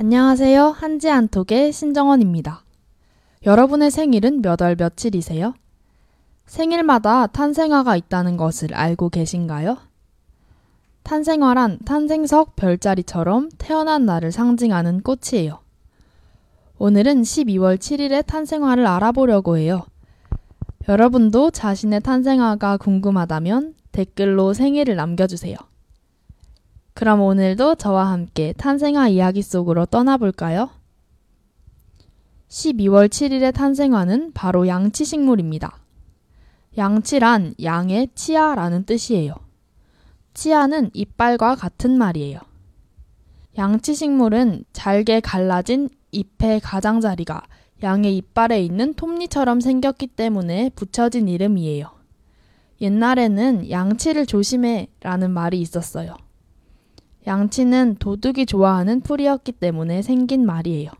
안녕하세요. 한지안톡의 신정원입니다. 여러분의 생일은 몇 월 며칠이세요? 생일마다 탄생화가 있다는 것을 알고 계신가요? 탄생화란 탄생석 별자리처럼 태어난 날을 상징하는 꽃이에요. 오늘은 12월 7일의 탄생화를 알아보려고 해요. 여러분도 자신의 탄생화가 궁금하다면 댓글로 생일을 남겨주세요. 그럼 오늘도 저와 함께 탄생화 이야기 속으로 떠나볼까요? 12월 7일의 탄생화는 바로 양치 식물입니다. 양치란 양의 치아라는 뜻이에요. 치아는 이빨과 같은 말이에요. 양치 식물은 잘게 갈라진 잎의 가장자리가 양의 이빨에 있는 톱니처럼 생겼기 때문에 붙여진 이름이에요. 옛날에는 양치를 조심해 라는 말이 있었어요. 양치는 도둑이 좋아하는 풀이었기 때문에 생긴 말이에요.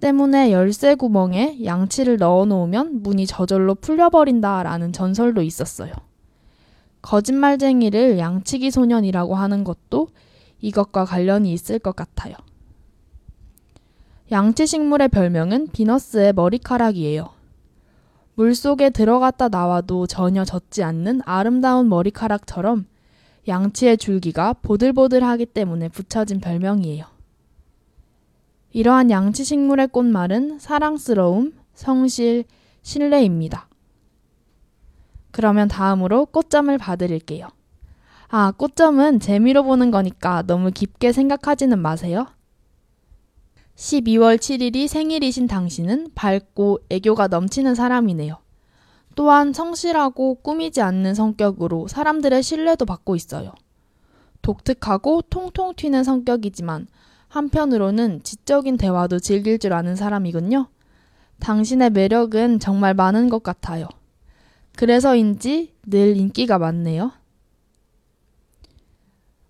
때문에 열쇠 구멍에 양치를 넣어 놓으면 문이 저절로 풀려버린다 라는 전설도 있었어요. 거짓말쟁이를 양치기 소년이라고 하는 것도 이것과 관련이 있을 것 같아요. 양치 식물의 별명은 비너스의 머리카락이에요. 물 속에 들어갔다 나와도 전혀 젖지 않는 아름다운 머리카락처럼 양치의 줄기가 보들보들하기 때문에 붙여진 별명이에요. 이러한 양치 식물의 꽃말은 사랑스러움, 성실, 신뢰입니다. 그러면 다음으로 꽃점을 봐드릴게요. 아, 꽃점은 재미로 보는 거니까 너무 깊게 생각하지는 마세요. 12월 7일이 생일이신 당신은 밝고 애교가 넘치는 사람이네요. 또한 성실하고 꾸미지 않는 성격으로 사람들의 신뢰도 받고 있어요. 독특하고 통통 튀는 성격이지만 한편으로는 지적인 대화도 즐길 줄 아는 사람이군요. 당신의 매력은 정말 많은 것 같아요. 그래서인지 늘 인기가 많네요.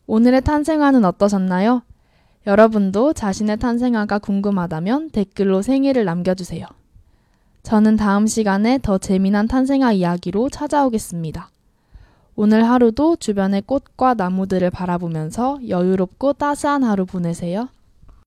오늘의 탄생화는 어떠셨나요? 여러분도 자신의 탄생화가 궁금하다면 댓글로 생일을 남겨주세요. 저는 다음 시간에 더 재미난 탄생화 이야기로 찾아오겠습니다. 오늘 하루도 주변의 꽃과 나무들을 바라보면서 여유롭고 따스한 하루 보내세요.